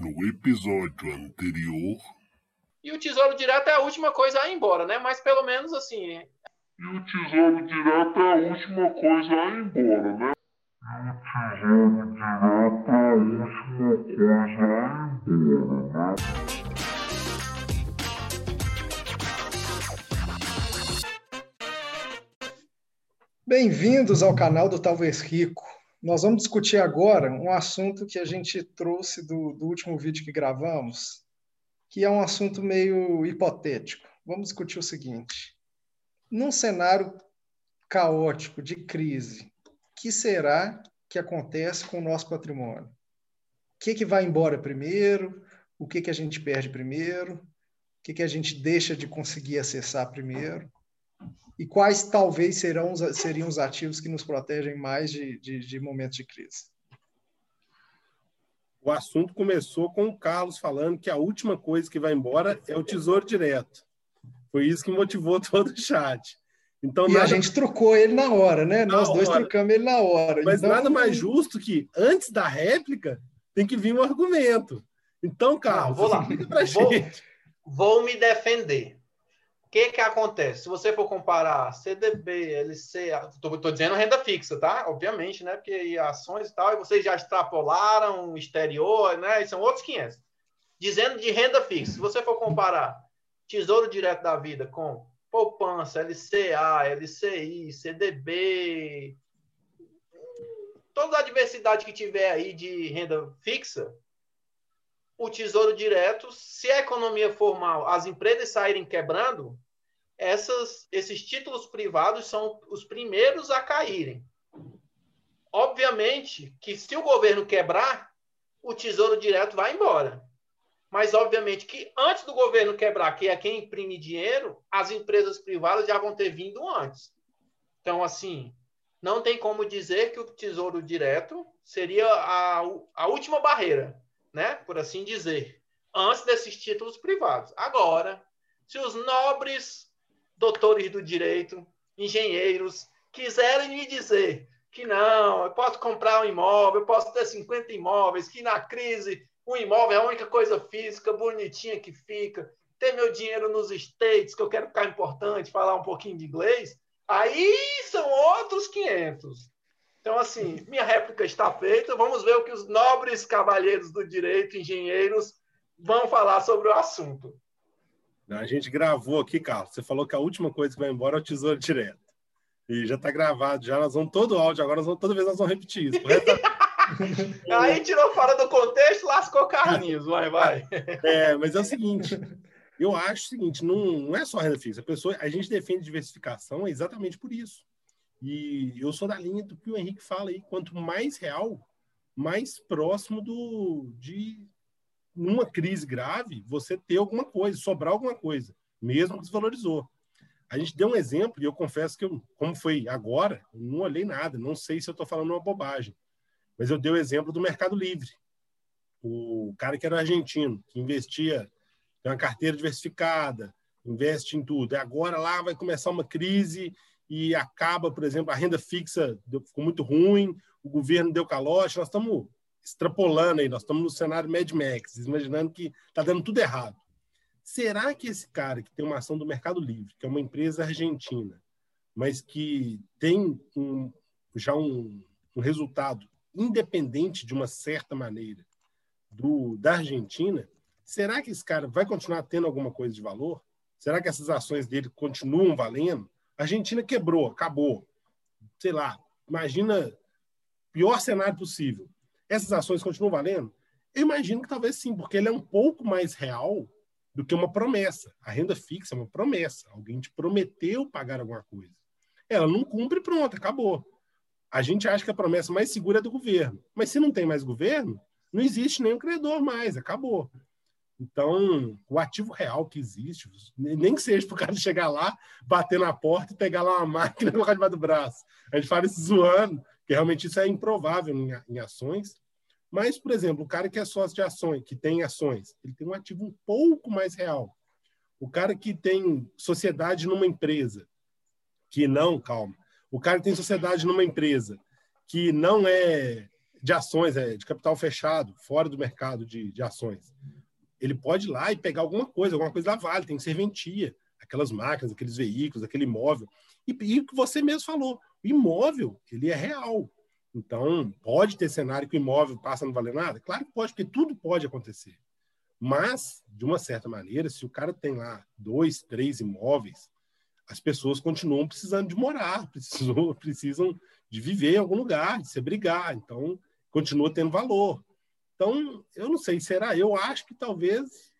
No episódio anterior. E o Tesouro Direto é a última coisa a ir embora, né? Mas pelo menos assim. É e o Tesouro Direto é a última coisa a ir embora, né? E o Tesouro Direto é a última coisa a ir embora, né? Bem-vindos ao canal do Talvez Rico. Nós vamos discutir agora um assunto que a gente trouxe do, do, último vídeo que gravamos, que é um assunto meio hipotético. Vamos discutir o seguinte: num cenário caótico de crise, que será que acontece com o nosso patrimônio? O que, que vai embora primeiro? O que, que a gente perde primeiro? O que, que a gente deixa de conseguir acessar primeiro? E quais talvez serão, seriam os ativos que nos protegem mais de, de, de momentos de crise? O assunto começou com o Carlos falando que a última coisa que vai embora é o tesouro direto. Foi isso que motivou todo o chat. Então, e nada... a gente trocou ele na hora, né? Na Nós hora. dois trocamos ele na hora. Mas então... nada mais justo que, antes da réplica, tem que vir um argumento. Então, Carlos, Não, vou lá. Vou, vou me defender. O que que acontece? Se você for comparar CDB, LC, estou dizendo renda fixa, tá? Obviamente, né? Porque ações e tal, e vocês já extrapolaram exterior, né? E são outros 500. Dizendo de renda fixa, se você for comparar Tesouro Direto da Vida com poupança, LCA, LCI, CDB, toda a diversidade que tiver aí de renda fixa, o Tesouro Direto, se a economia formal, as empresas saírem quebrando, essas, esses títulos privados são os primeiros a caírem. Obviamente que se o governo quebrar, o Tesouro Direto vai embora. Mas, obviamente, que antes do governo quebrar, que é quem imprime dinheiro, as empresas privadas já vão ter vindo antes. Então, assim, não tem como dizer que o Tesouro Direto seria a, a última barreira né? Por assim dizer, antes desses títulos privados. Agora, se os nobres doutores do direito, engenheiros, quiserem me dizer que não, eu posso comprar um imóvel, eu posso ter 50 imóveis, que na crise o imóvel é a única coisa física bonitinha que fica, ter meu dinheiro nos States, que eu quero ficar importante, falar um pouquinho de inglês, aí são outros 500. Então, assim, minha réplica está feita. Vamos ver o que os nobres cavalheiros do direito, engenheiros, vão falar sobre o assunto. A gente gravou aqui, Carlos. Você falou que a última coisa que vai embora é o tesouro direto. E já está gravado, já nós vamos todo o áudio, agora vamos, toda vez nós vamos repetir isso. Aí tirou fora do contexto, lascou Carlinhos, vai, vai. É, mas é o seguinte, eu acho o seguinte, não, não é só renda fixa. A, pessoa, a gente defende diversificação exatamente por isso. E eu sou da linha do que o Henrique fala aí, quanto mais real, mais próximo do de numa crise grave, você ter alguma coisa, sobrar alguma coisa, mesmo que desvalorizou. A gente deu um exemplo, e eu confesso que, eu, como foi agora, não olhei nada, não sei se eu estou falando uma bobagem, mas eu dei o exemplo do Mercado Livre. O cara que era argentino, que investia, tem uma carteira diversificada, investe em tudo. E agora lá vai começar uma crise e acaba, por exemplo, a renda fixa ficou muito ruim, o governo deu calote, nós estamos extrapolando aí, nós estamos no cenário Mad Max, imaginando que está dando tudo errado. Será que esse cara que tem uma ação do Mercado Livre, que é uma empresa argentina, mas que tem um, já um, um, resultado independente de uma certa maneira do da Argentina, será que esse cara vai continuar tendo alguma coisa de valor? Será que essas ações dele continuam valendo? A Argentina quebrou, acabou. Sei lá, imagina pior cenário possível. Essas ações continuam valendo? Eu imagino que talvez sim, porque ele é um pouco mais real do que uma promessa. A renda fixa é uma promessa. Alguém te prometeu pagar alguma coisa. Ela não cumpre, pronto, acabou. A gente acha que a promessa mais segura é do governo. Mas se não tem mais governo, não existe nenhum credor mais, acabou. Então, o ativo real que existe, nem que seja para o cara chegar lá, bater na porta e pegar lá uma máquina e colocar debaixo do braço. A gente fala isso zoando, que realmente isso é improvável em, em, ações. Mas, por exemplo, o cara que é sócio de ações, que tem ações, ele tem um ativo um pouco mais real. O cara que tem sociedade numa empresa, que não, calma. O cara que tem sociedade numa empresa que não é de ações, é, de capital fechado, fora do mercado de, de ações, ele pode ir lá e pegar alguma coisa, alguma coisa da Vale, tem serventia, aquelas máquinas, aqueles veículos, aquele imóvel. E, e o que você mesmo falou, o imóvel, ele é real. Então, pode ter cenário que o imóvel passa a não valer nada? Claro que pode, porque tudo pode acontecer. Mas, de uma certa maneira, se o cara tem lá dois, três imóveis, as pessoas continuam precisando de morar, precisam, precisam de viver em algum lugar, de se abrigar. Então, continua tendo valor. Então, eu não sei, será? Eu acho que talvez.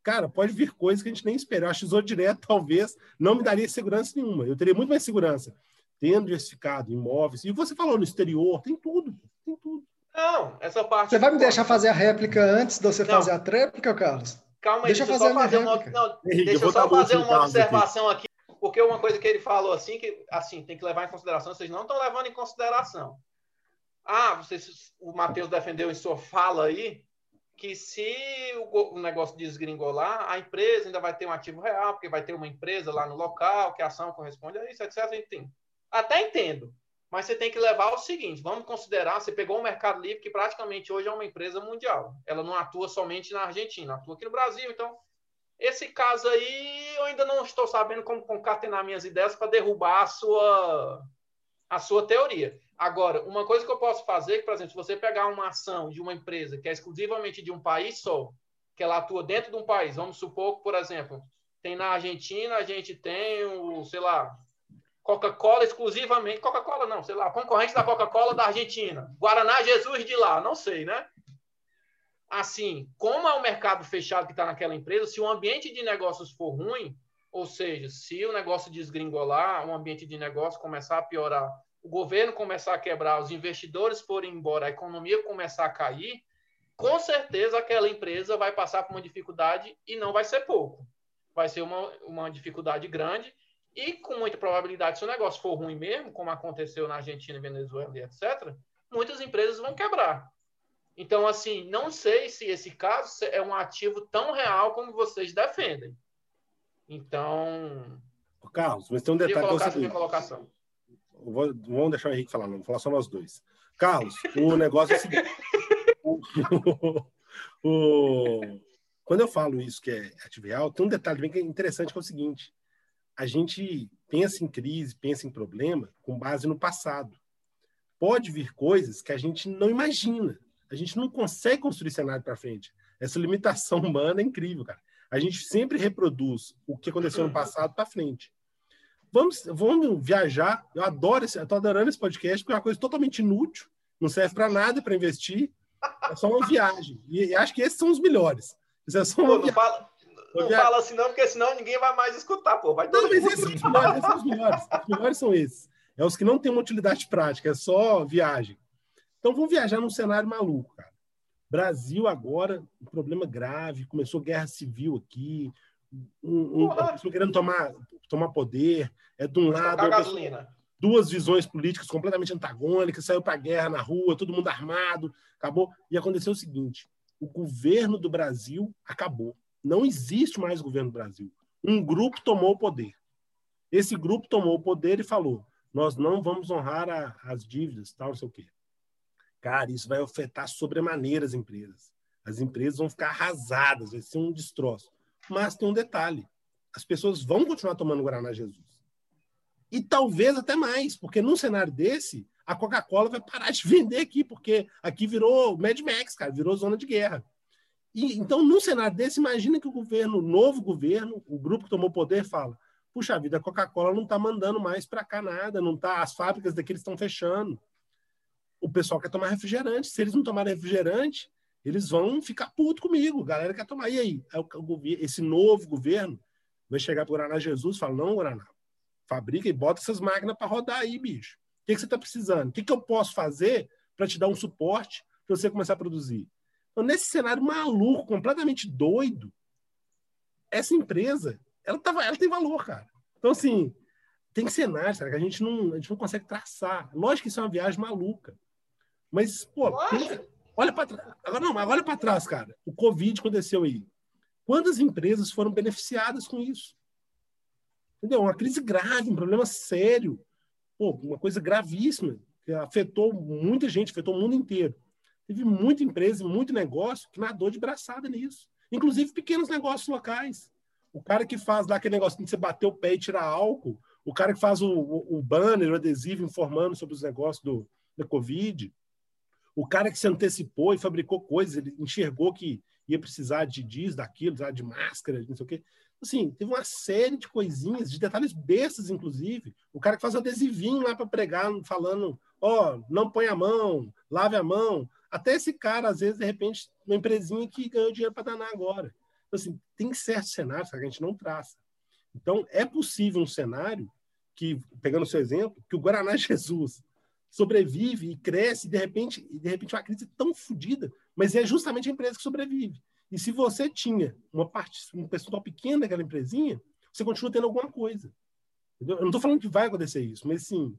Cara, pode vir coisas que a gente nem espera. Eu acho que Tesouro Direto talvez não me daria segurança nenhuma. Eu teria muito mais segurança tendo diversificado imóveis. E você falou no exterior, tem tudo, tem tudo. Não, essa parte. Você vai me deixar fazer a réplica antes de você não. fazer a tréplica, Carlos? Calma aí, deixa, deixa eu fazer, fazer uma, não, Henrique, deixa eu só fazer uma observação aqui. aqui. porque uma coisa que ele falou assim, que assim, tem que levar em consideração, vocês não estão levando em consideração. Ah, vocês, o Matheus defendeu em sua fala aí que se o, o negócio desgringolar, a empresa ainda vai ter um ativo real, porque vai ter uma empresa lá no local, que a ação corresponde a isso, etc. Enfim, até entendo. Mas você tem que levar o seguinte: vamos considerar, você pegou o Mercado Livre, que praticamente hoje é uma empresa mundial. Ela não atua somente na Argentina, atua aqui no Brasil. Então, esse caso aí, eu ainda não estou sabendo como concatenar minhas ideias para derrubar a sua, a sua teoria. Agora, uma coisa que eu posso fazer, por exemplo, se você pegar uma ação de uma empresa que é exclusivamente de um país só, que ela atua dentro de um país, vamos supor que, por exemplo, tem na Argentina, a gente tem o, sei lá, Coca-Cola exclusivamente, Coca-Cola não, sei lá, concorrente da Coca-Cola da Argentina, Guaraná Jesus de lá, não sei, né? Assim, como é o mercado fechado que está naquela empresa, se o ambiente de negócios for ruim, ou seja, se o negócio desgringolar, o ambiente de negócio começar a piorar, o governo começar a quebrar, os investidores forem embora, a economia começar a cair, com certeza aquela empresa vai passar por uma dificuldade e não vai ser pouco. Vai ser uma, uma dificuldade grande e com muita probabilidade, se o negócio for ruim mesmo, como aconteceu na Argentina, Venezuela e etc., muitas empresas vão quebrar. Então, assim, não sei se esse caso é um ativo tão real como vocês defendem. Então. Carlos, mas tem um detalhe. Que é seguinte, colocação vou, vamos deixar o Henrique falar, não, vou falar só nós dois. Carlos, o negócio é o seguinte. o, o, quando eu falo isso que é ativo real, tem um detalhe bem interessante que é o seguinte: a gente pensa em crise, pensa em problema com base no passado. Pode vir coisas que a gente não imagina. A gente não consegue construir cenário para frente. Essa limitação humana é incrível, cara. A gente sempre reproduz o que aconteceu no passado para frente. Vamos, vamos viajar. Eu adoro esse, eu tô adorando esse podcast, porque é uma coisa totalmente inútil, não serve para nada para investir. É só uma viagem. E, e, acho que esses são os melhores. Isso é só uma pô, não fala, não fala assim, não, porque senão ninguém vai mais escutar, pô. Vai não, mas esses são os melhores, esses são os melhores. Os melhores são esses. É os que não têm uma utilidade prática, é só viagem. Então vamos viajar num cenário maluco, cara. Brasil agora, um problema grave, começou guerra civil aqui, um, um, querendo tomar, tomar poder, é de um lado duas visões políticas completamente antagônicas, saiu para a guerra na rua, todo mundo armado, acabou. E aconteceu o seguinte: o governo do Brasil acabou. Não existe mais governo do Brasil. Um grupo tomou o poder. Esse grupo tomou o poder e falou: nós não vamos honrar a, as dívidas, tal, não sei o quê. Cara, isso vai afetar sobremaneira as empresas. As empresas vão ficar arrasadas, vai ser um destroço. Mas tem um detalhe: as pessoas vão continuar tomando Guaraná Jesus. E talvez até mais, porque num cenário desse, a Coca-Cola vai parar de vender aqui, porque aqui virou Mad Max, cara, virou zona de guerra. E, então, num cenário desse, imagina que o governo, o novo governo, o grupo que tomou poder, fala: puxa vida, a Coca-Cola não está mandando mais para cá nada, não tá, as fábricas daqui estão fechando. O pessoal quer tomar refrigerante. Se eles não tomarem refrigerante, eles vão ficar puto comigo. Galera quer tomar. E aí? É esse novo governo vai chegar para o Guaraná Jesus e fala: não, Guaraná, fabrica e bota essas máquinas para rodar aí, bicho. O que, que você está precisando? O que, que eu posso fazer para te dar um suporte para você começar a produzir? Então, nesse cenário maluco, completamente doido, essa empresa, ela, tá, ela tem valor, cara. Então, assim, tem cenários cara, que a gente, não, a gente não consegue traçar. Lógico que isso é uma viagem maluca. Mas, pô, pensa, olha para trás. Agora, não, olha para trás, cara. O Covid aconteceu aí. Quantas empresas foram beneficiadas com isso? Entendeu? Uma crise grave, um problema sério. Pô, uma coisa gravíssima. que afetou muita gente, afetou o mundo inteiro. Teve muita empresa, muito negócio que nadou de braçada nisso. Inclusive pequenos negócios locais. O cara que faz lá aquele negócio de você bater o pé e tirar álcool, o cara que faz o, o, o banner, o adesivo informando sobre os negócios do, da Covid, o cara que se antecipou e fabricou coisas, ele enxergou que ia precisar de disso, daquilo, de máscara, não sei o quê. Assim, teve uma série de coisinhas, de detalhes bestas, inclusive. O cara que faz adesivinho lá para pregar, falando, ó, oh, não põe a mão, lave a mão. Até esse cara, às vezes, de repente, uma empresinha que ganhou dinheiro para danar agora. Então, assim, tem certos cenários que a gente não traça. Então, é possível um cenário que, pegando o seu exemplo, que o Guaraná Jesus sobrevive e cresce, e de repente, de repente uma crise tão fodida, mas é justamente a empresa que sobrevive. E se você tinha uma parte, um percentual pequeno daquela empresinha, você continua tendo alguma coisa. Entendeu? Eu não estou falando que vai acontecer isso, mas sim,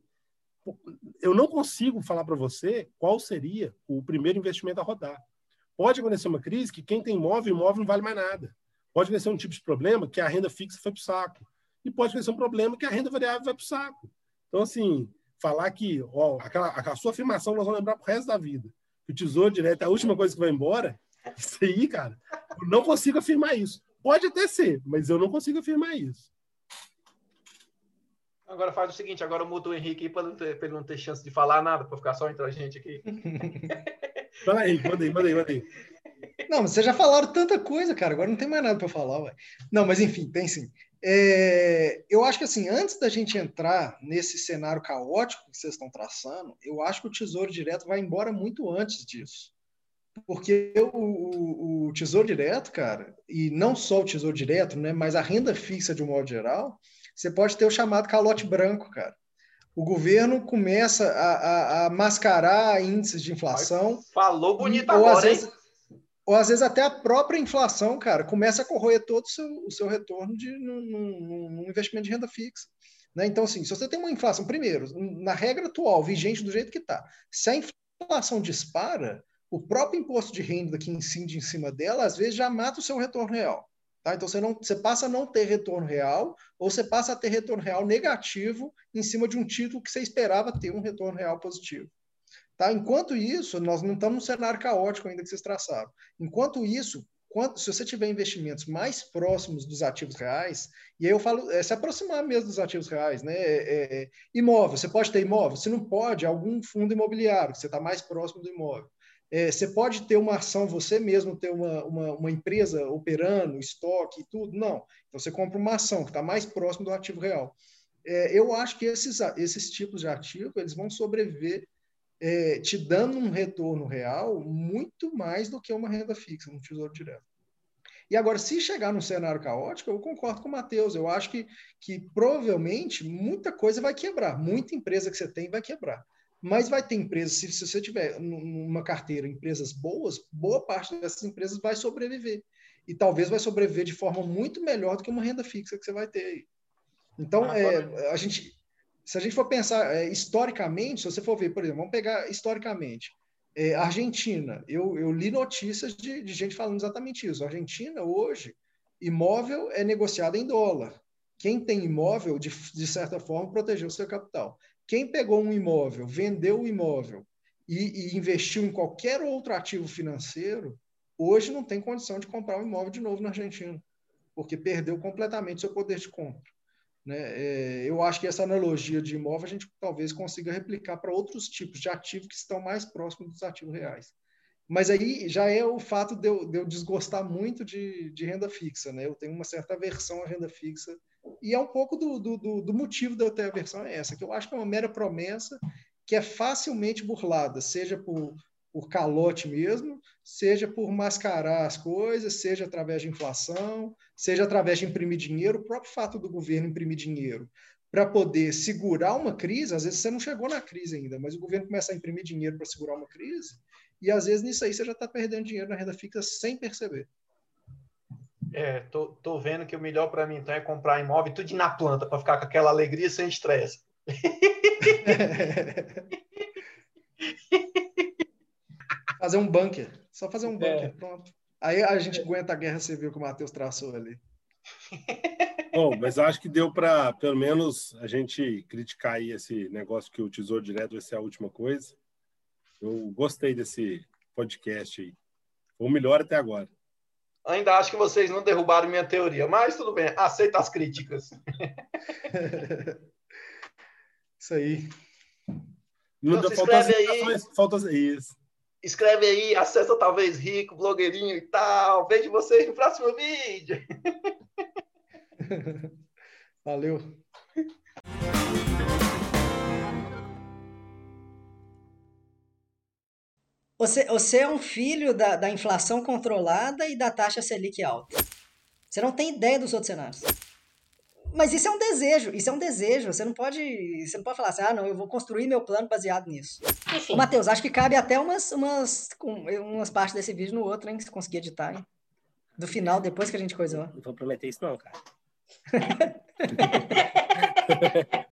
eu não consigo falar para você qual seria o primeiro investimento a rodar. Pode acontecer uma crise que quem tem imóvel, imóvel não vale mais nada. Pode acontecer um tipo de problema que a renda fixa foi para o saco. E pode acontecer um problema que a renda variável vai para o saco. Então, assim, falar que ó, aquela, a sua afirmação nós vamos lembrar pro resto da vida. Que o tesouro direto é a última coisa que vai embora. Isso aí, cara, eu não consigo afirmar isso. Pode até ser, mas eu não consigo afirmar isso. Agora faz o seguinte, agora muda o Henrique para ele não ter chance de falar nada, para ficar só entre a gente aqui. Fala aí, manda aí, manda aí, manda aí. Não, mas vocês já falaram tanta coisa, cara. Agora não tem mais nada para falar, ué. Não, mas enfim, tem sim. É, eu acho que assim, antes da gente entrar nesse cenário caótico que vocês estão traçando, eu acho que o Tesouro Direto vai embora muito antes disso. Porque o, o, o Tesouro Direto, cara, e não só o Tesouro Direto, né, mas a renda fixa de um modo geral, você pode ter o chamado calote branco, cara. O governo começa a, a, a mascarar índices de inflação. Falou bonito agora, vezes, hein? Ou às vezes até a própria inflação, cara, começa a corroer todo o seu, o seu retorno de, num investimento de renda fixa. Né? Então, assim, se você tem uma inflação, primeiro, na regra atual, vigente do jeito que está, se a inflação dispara, o próprio imposto de renda que incide em cima dela, às vezes já mata o seu retorno real. Tá? Então, você, não, você passa a não ter retorno real, ou você passa a ter retorno real negativo em cima de um título que você esperava ter um retorno real positivo. Tá? Enquanto isso, nós não estamos num cenário caótico ainda que vocês traçaram. Enquanto isso, se você tiver investimentos mais próximos dos ativos reais, e aí eu falo, é se aproximar mesmo dos ativos reais, né? É, é, é imóvel, você pode ter imóvel? Se não pode, algum fundo imobiliário, que você está mais próximo do imóvel. É, você pode ter uma ação, você mesmo ter uma, uma, uma, empresa operando, estoque e tudo? Não. Então você compra uma ação que está mais próximo do ativo real. É, eu acho que esses, esses tipos de ativo eles vão sobreviver é, te dando um retorno real muito mais do que uma renda fixa, um tesouro direto. E agora, se chegar num cenário caótico, eu concordo com o Matheus. Eu acho que, que provavelmente muita coisa vai quebrar. Muita empresa que você tem vai quebrar. Mas vai ter empresas, se, se você tiver numa carteira empresas boas, boa parte dessas empresas vai sobreviver. E talvez vai sobreviver de forma muito melhor do que uma renda fixa que você vai ter aí. Então, ah, é, a gente, se a gente for pensar é, historicamente, se você for ver, por exemplo, vamos pegar historicamente, é, Argentina, eu, eu, li notícias de, de, gente falando exatamente isso. Argentina, hoje, imóvel é negociado em dólar. Quem tem imóvel, de, de certa forma, protegeu o seu capital. Quem pegou um imóvel, vendeu o imóvel e, e investiu em qualquer outro ativo financeiro, hoje não tem condição de comprar um imóvel de novo na Argentina, porque perdeu completamente seu poder de compra. Né? É, eu acho que essa analogia de imóvel a gente talvez consiga replicar para outros tipos de ativos que estão mais próximos dos ativos reais. Mas aí já é o fato de eu, de eu desgostar muito de, de, renda fixa. Né? Eu tenho uma certa aversão à renda fixa. E é um pouco do, do, do motivo de eu ter aversão é essa, que eu acho que é uma mera promessa que é facilmente burlada, seja por, por calote mesmo, seja por mascarar as coisas, seja através de inflação, seja através de imprimir dinheiro, o próprio fato do governo imprimir dinheiro para poder segurar uma crise, às vezes você não chegou na crise ainda, mas o governo começa a imprimir dinheiro para segurar uma crise, e às vezes nisso aí você já está perdendo dinheiro na renda fixa sem perceber. É, tô, tô vendo que o melhor para mim então é comprar imóvel tudo na planta para ficar com aquela alegria sem estresse. fazer um bunker. Só fazer um bunker, é. pronto. Aí a gente aguenta a guerra civil que o Matheus traçou ali. Bom, mas acho que deu para, pelo menos, a gente criticar aí esse negócio que o Tesouro Direto vai ser a última coisa. Eu gostei desse podcast aí. Foi o melhor até agora. Ainda acho que vocês não derrubaram minha teoria, mas tudo bem, aceita as críticas. Isso aí. Não, Então, se inscreve aí. Falta isso. Escreve aí, acessa talvez rico, blogueirinho e tal. Vejo vocês no próximo vídeo. Valeu. Você, você é um filho da, da inflação controlada e da taxa Selic alta. Você não tem ideia dos outros cenários. Mas isso é um desejo, isso é um desejo. Você não pode, você não pode falar assim, ah, não, eu vou construir meu plano baseado nisso. Enfim, Matheus, acho que cabe até umas, umas, umas partes desse vídeo no outro, hein? Se conseguir editar, hein? Do final, depois que a gente coisou. Não vou prometer isso, não, cara.